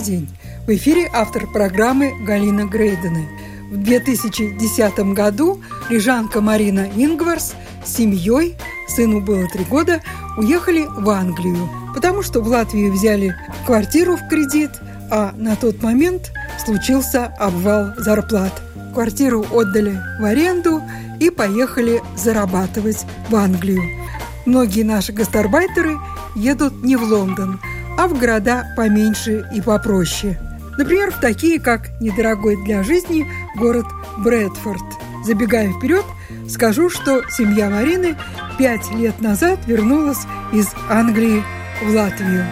Добрый день! В эфире автор программы Галина Грейдена. В 2010 году рижанка Марина Ингварс с семьей, сыну было три года, уехали в Англию, потому что в Латвии взяли квартиру в кредит, а на тот момент случился обвал зарплат. Квартиру отдали в аренду и поехали зарабатывать в Англию. Многие наши гастарбайтеры едут не в Лондон, а в города поменьше и попроще. Например, в такие, как недорогой для жизни город Брэдфорд. Забегая вперед, скажу, что семья Марины пять лет назад вернулась из Англии в Латвию.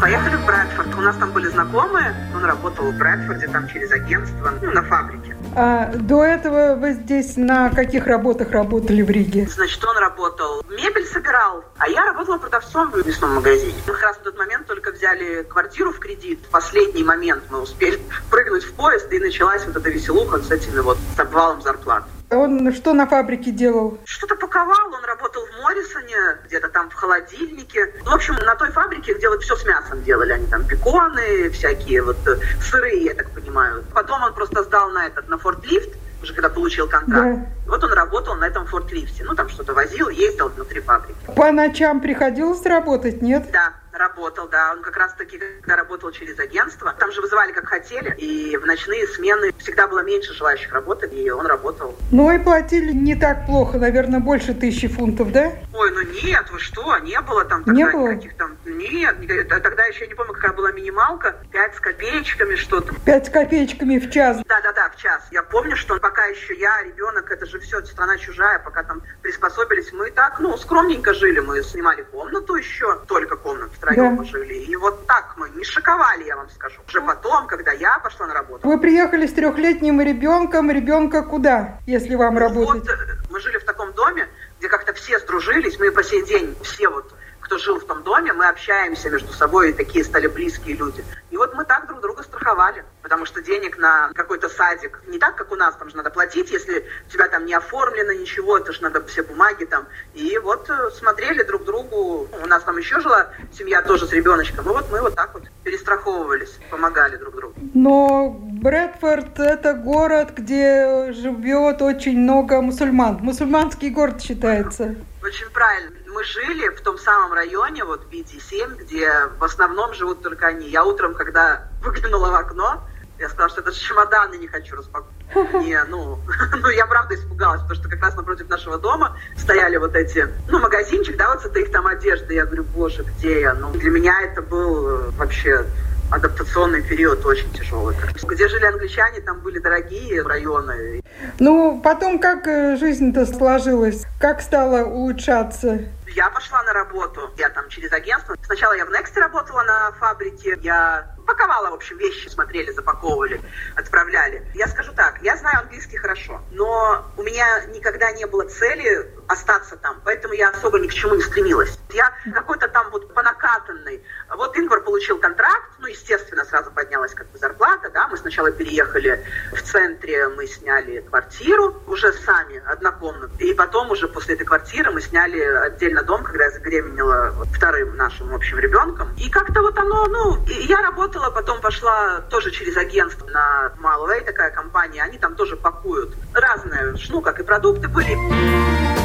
Поехали в Брэдфорд. У нас там были знакомые. Он работал в Брэдфорде, там через агентство, ну, на фабрике. А до этого вы здесь на каких работах работали в Риге? Значит, он работал, мебель собирал, а я работала продавцом в мясном магазине. Мы как раз в тот момент только взяли квартиру в кредит. В последний момент мы успели прыгнуть в поезд, и началась вот эта веселуха с этими вот с обвалом зарплат. Он что на фабрике делал? Что-то паковал, он работал в Моррисоне, где-то там в холодильнике. Ну, в общем, на той фабрике, где вот все с мясом делали. Они там беконы, всякие вот э, сырые, я так понимаю. Потом он просто сдал на этот, на фортлифт, уже когда получил контракт. Да. Вот он работал на этом фортлифте. Ну, там что-то возил, ездил внутри фабрики. По ночам приходилось работать, нет? Да, работал, да. Он как раз-таки, когда работал через агентство, там же вызывали как хотели, и в ночные смены всегда было меньше желающих работать, и он работал. Ну и платили не так плохо, наверное, больше тысячи фунтов, да? Ой, ну нет, вы что, не было там тогда Не было? никаких там... Нет, т- тогда еще не помню, какая была минималка, 5 с копеечками что-то. Пять копеечками в час. Да-да-да, в час. Я помню, что пока еще я, ребенок, это же все страна чужая, пока там приспособились, мы так, ну, скромненько жили, мы снимали комнату еще, только комнату втроем Да. жили, и вот так мы не шиковали, я вам скажу. Уже потом, когда я пошла на работу, Вы приехали с трехлетним ребенком. Ребенка куда, если вам работать? Вот э, мы жили в таком доме, где как-то все сдружились, мы по сей день все вот кто жил в том доме, мы общаемся между собой, и такие стали близкие люди. И вот мы так друг друга страховали, потому что денег на какой-то садик, не так, как у нас, там же надо платить, если у тебя там не оформлено ничего, это же надо все бумаги там. И вот э, смотрели друг другу, у нас там еще жила семья тоже с ребеночком, и вот мы вот так вот перестраховывались, помогали друг другу. Но Брэдфорд – это город, где живет очень много мусульман. Мусульманский город считается. Очень правильно. Мы жили в том самом районе, вот BD7, где в основном живут только они. Я утром, когда выглянула в окно, я сказала, что это чемоданы не хочу распаковывать. Не, ну, ну, я правда испугалась, потому что как раз напротив нашего дома стояли вот эти, ну, магазинчик, да, вот с этой их там одежды. Я говорю, боже, где я? Ну, для меня это был э, вообще адаптационный период очень тяжелый. Где жили англичане, там были дорогие районы. Ну, потом как э, жизнь-то сложилась? Как стала улучшаться? Я пошла на работу, я там через агентство. Сначала я в Next работала на фабрике, я паковала, в общем, вещи, смотрели, запаковывали, отправляли. Я скажу так, я знаю английский хорошо, но у меня никогда не было цели остаться там, поэтому я особо ни к чему не стремилась. Я какой-то вот по накатанной. Вот Ингвар получил контракт, ну, естественно, сразу поднялась как бы зарплата, да, мы сначала переехали в центре, мы сняли квартиру уже сами, однокомнатную, и потом уже после этой квартиры мы сняли отдельно дом, когда я забеременела вторым нашим общим ребенком. И как-то вот оно, ну, я работала, потом пошла тоже через агентство на Malway, такая компания, они там тоже пакуют разные, ну, как и продукты были.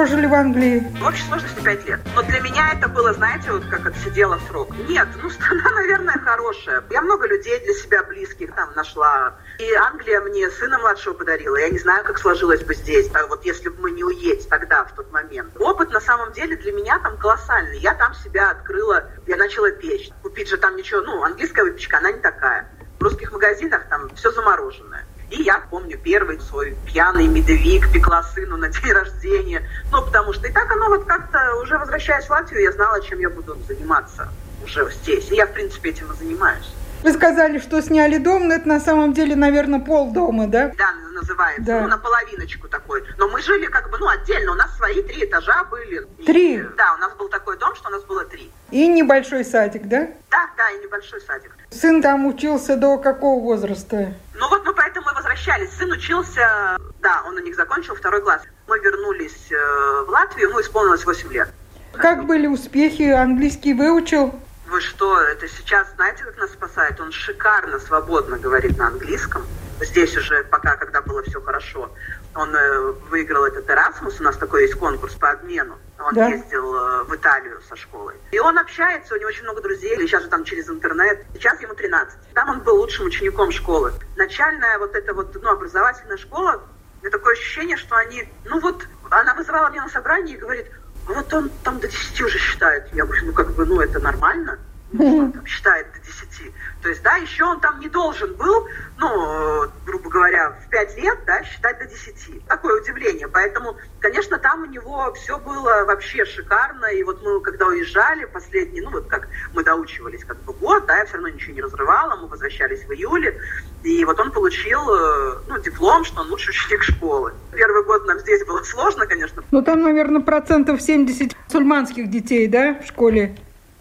Прожили в Англии? В общей сложности 5 лет. Но для меня это было, знаете, вот как отсидела срок. Нет, ну страна, наверное, хорошая. Я много людей для себя близких там нашла. И Англия мне сына младшего подарила. Я не знаю, как сложилось бы здесь, так вот если бы мы не уедем тогда, в тот момент. Опыт на самом деле для меня там колоссальный. Я там себя открыла, я начала печь. Купить же там ничего, ну, английская выпечка, она не такая. В русских магазинах там все замороженное. И я помню первый свой пьяный медовик пекла сыну на день рождения. Ну, потому что и так оно вот как-то, уже возвращаясь в Латвию, я знала, чем я буду заниматься уже здесь. И я, в принципе, этим и занимаюсь. Вы сказали, что сняли дом, но это на самом деле, наверное, пол дома, да? Да, называется. Да. Ну, наполовиночку такой. Но мы жили как бы, ну, отдельно. У нас свои три этажа были. Три? И, да, у нас был такой дом, что у нас было три. И небольшой садик, да? Да, да, и небольшой садик. Сын там учился до какого возраста? Ну вот мы поэтому и возвращались. Сын учился, да, он у них закончил второй класс. Мы вернулись э, в Латвию, ему исполнилось 8 лет. Как были успехи? Английский выучил? Вы что, это сейчас, знаете, как нас спасает? Он шикарно, свободно говорит на английском. Здесь уже пока, когда было все хорошо. Он э, выиграл этот Erasmus, у нас такой есть конкурс по обмену. Он да. ездил э, в Италию со школой. И он общается, у него очень много друзей, или сейчас же там через интернет. Сейчас ему 13. Там он был лучшим учеником школы. Начальная вот эта вот, ну, образовательная школа, у меня такое ощущение, что они, ну вот, она вызывала меня на собрание и говорит, вот он там до 10 уже считает. Я говорю, ну как бы, ну это нормально. Ну, там считает до 10. То есть, да, еще он там не должен был, ну, грубо говоря, в 5 лет, да, считать до 10. Такое удивление. Поэтому, конечно, там у него все было вообще шикарно. И вот мы, когда уезжали, последний, ну, вот как мы доучивались как бы год, да, я все равно ничего не разрывала, мы возвращались в июле. И вот он получил, э, ну, диплом, что он лучший ученик школы. Первый год нам здесь было сложно, конечно. Ну, там, наверное, процентов 70 мусульманских детей, да, в школе?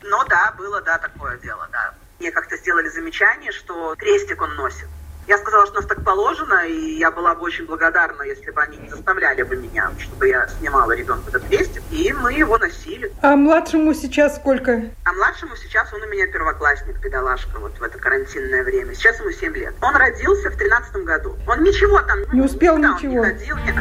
Ну, да, было, да, такое дело, да. Мне как-то сделали замечание, что крестик он носит. Я сказала, что у нас так положено, и я была бы очень благодарна, если бы они не заставляли бы меня, чтобы я снимала ребенка этот крестик, и мы его носили. А младшему сейчас сколько? А младшему сейчас он у меня первоклассник, педалашка, вот в это карантинное время. Сейчас ему 7 лет. Он родился в 13 году. Он ничего там... Не успел ничего? Он не ходил, нет.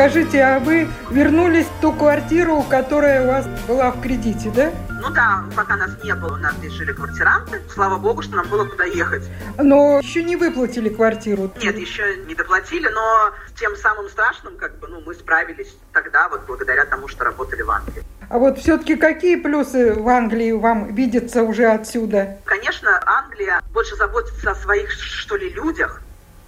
Скажите, а вы вернулись в ту квартиру, которая у вас была в кредите, да? Ну да, пока нас не было, у нас здесь жили квартиранты. Слава богу, что нам было куда ехать. Но еще не выплатили квартиру? Нет, еще не доплатили, но тем самым страшным, как бы, ну, мы справились тогда, вот благодаря тому, что работали в Англии. А вот все-таки какие плюсы в Англии вам видятся уже отсюда? Конечно, Англия больше заботится о своих, что ли, людях.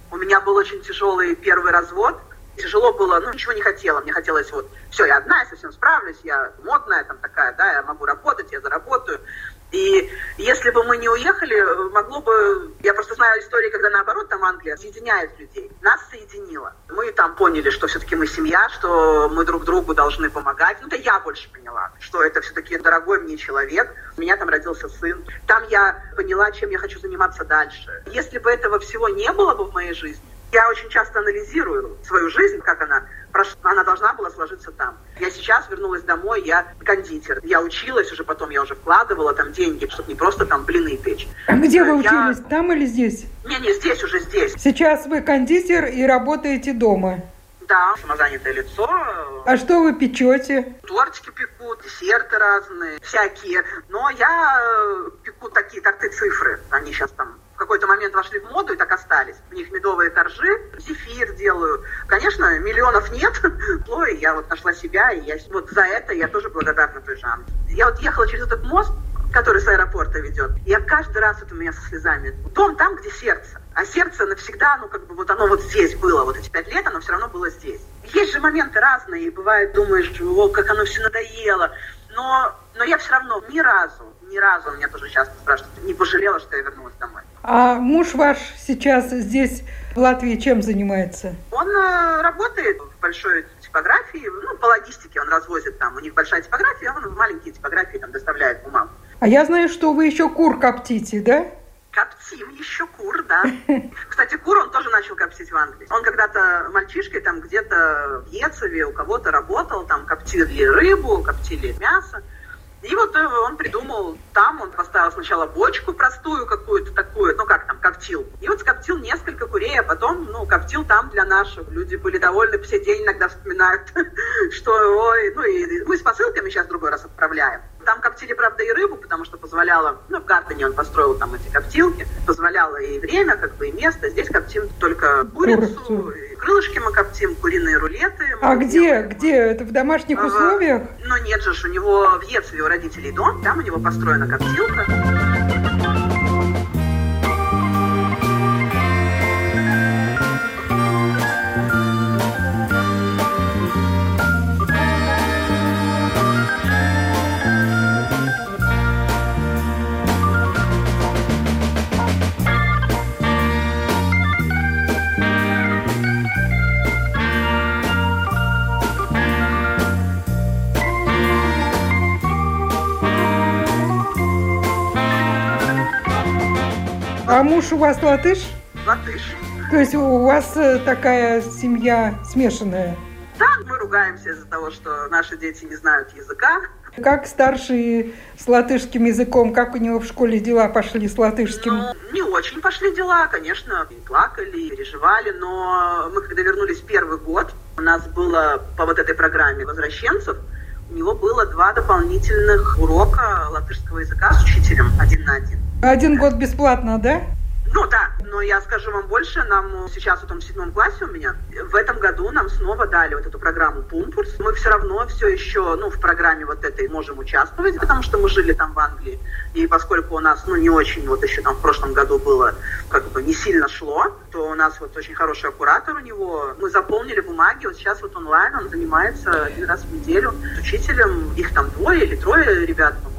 У меня был очень тяжелый первый развод – тяжело было, ну, ничего не хотела. Мне хотелось вот, все, я одна, я совсем справлюсь, я модная там такая, да, я могу работать, я заработаю. И если бы мы не уехали, могло бы... Я просто знаю истории, когда наоборот там Англия соединяет людей. Нас соединила. Мы там поняли, что все-таки мы семья, что мы друг другу должны помогать. Ну, это я больше поняла, что это все-таки дорогой мне человек. У меня там родился сын. Там я поняла, чем я хочу заниматься дальше. Если бы этого всего не было бы в моей жизни, я очень часто анализирую свою жизнь, как она прошла, она должна была сложиться там. Я сейчас вернулась домой, я кондитер. Я училась уже, потом я уже вкладывала там деньги, чтобы не просто там блины печь. А где вы учились, я... там или здесь? Не, не, здесь, уже здесь. Сейчас вы кондитер и работаете дома? Да, самозанятое лицо. А что вы печете? Тортики пеку, десерты разные, всякие. Но я э, пеку такие торты цифры. Они сейчас там в какой-то момент вошли в моду и так остались. У них медовые коржи, зефир делаю. Конечно, миллионов нет, но я вот нашла себя, и я вот за это я тоже благодарна той Жанне. Я вот ехала через этот мост, который с аэропорта ведет, я каждый раз это у меня со слезами. Дом там, где сердце. А сердце навсегда, ну, как бы вот оно вот здесь было, вот эти пять лет, оно все равно было здесь. Есть же моменты разные, и бывает, думаешь, о, как оно все надоело. Но, но я все равно ни разу, ни разу, меня тоже часто спрашивают, не пожалела, что я вернулась домой. А муж ваш сейчас здесь, в Латвии, чем занимается? Он э, работает в большой типографии, ну, по логистике он развозит там. У них большая типография, он в маленькие типографии там доставляет бумагу. А я знаю, что вы еще кур коптите, да? Коптим еще кур, да. да. Кстати, кур он тоже начал коптить в Англии. Он когда-то мальчишкой там где-то в Ецеве у кого-то работал, там коптили рыбу, коптили мясо. И вот э, он придумал, там он поставил сначала бочку простую какую-то такую, ну как там, коптил. И вот скоптил несколько курей, а потом, ну, коптил там для наших. Люди были довольны, все день иногда вспоминают, что, ой, ну и мы с посылками сейчас другой раз отправляем. Там коптили, правда, и рыбу, потому что позволяло, ну, в Гартене он построил там эти коптилки, позволяло и время, как бы, и место. Здесь коптим только курицу, и крылышки мы коптим, куриные рулеты. А где, делаем. где? Это в домашних в, условиях? Ну, нет же, у него в Ецве у родителей дом, там у него построена коптилка. А муж у вас латыш? Латыш. То есть у вас э, такая семья смешанная? Да, мы ругаемся из-за того, что наши дети не знают языка. Как старший с латышским языком, как у него в школе дела пошли с латышским? Ну, не очень пошли дела, конечно, плакали, переживали, но мы когда вернулись первый год, у нас было по вот этой программе возвращенцев, у него было два дополнительных урока латышского языка с учителем один на один. Один год бесплатно, да? Ну да, но я скажу вам больше, нам сейчас вот он в седьмом классе у меня, в этом году нам снова дали вот эту программу Пумпурс. Мы все равно все еще, ну, в программе вот этой можем участвовать, потому что мы жили там в Англии. И поскольку у нас, ну, не очень, вот еще там в прошлом году было, как бы не сильно шло, то у нас вот очень хороший куратор у него. Мы заполнили бумаги, вот сейчас вот онлайн он занимается один раз в неделю с учителем. Их там двое или трое ребят, по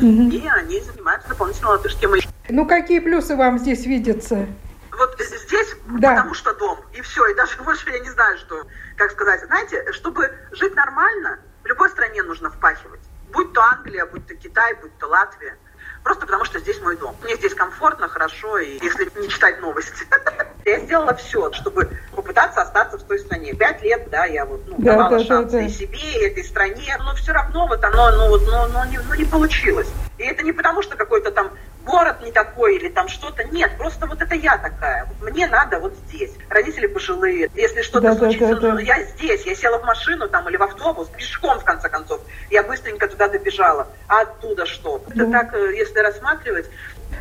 Угу. И они занимаются дополнительно латышским. Ну, какие плюсы вам здесь видятся? Вот здесь, да. потому что дом, и все, и даже больше я не знаю, что, как сказать. Знаете, чтобы жить нормально, в любой стране нужно впахивать. Будь то Англия, будь то Китай, будь то Латвия. Просто потому что здесь мой дом. Мне здесь комфортно, хорошо, и если не читать новости. Я сделала все, чтобы попытаться остаться в той стране. Пять лет, да, я вот ну, да, давала да, шансы да, да. и себе, и этой стране, но все равно вот оно, ну, вот, ну, ну, не, ну, не получилось. И это не потому, что какой-то там город не такой или там что-то. Нет, просто вот это я такая. Вот мне надо вот здесь. Родители пожилые. Если что-то да, случится, да, да, да. я здесь. Я села в машину там или в автобус, пешком в конце концов. Я быстренько туда добежала. А оттуда что? Это да. так, э, если рассматривать.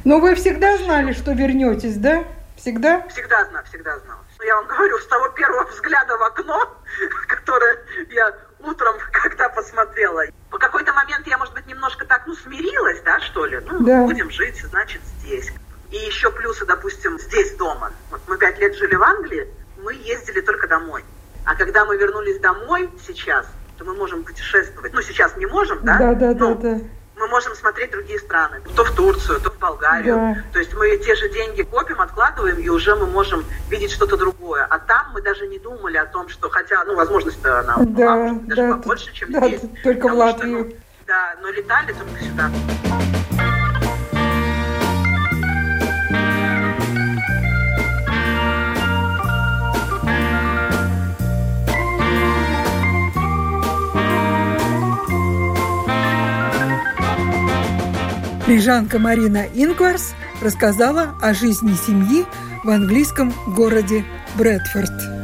Но вы всегда знали, что вернетесь, да? Всегда? Всегда знала, всегда знала. Я вам говорю, с того первого взгляда в окно, которое я утром когда посмотрела. В какой-то момент я, может быть, немножко так, ну, смирилась, да, что ли? Ну, да. будем жить, значит, здесь. И еще плюсы, допустим, здесь дома. Вот мы пять лет жили в Англии, мы ездили только домой. А когда мы вернулись домой сейчас, то мы можем путешествовать. Ну, сейчас не можем, да? Да, да, да, да мы можем смотреть другие страны, то в Турцию, то в Болгарию. Да. То есть мы те же деньги копим, откладываем, и уже мы можем видеть что-то другое. А там мы даже не думали о том, что, хотя, ну, возможность-то она да, была, даже да, побольше, чем да, здесь. Только в Латвию. Что, ну, да, но летали только сюда. Рижанка Марина Ингварс рассказала о жизни семьи в английском городе Брэдфорд.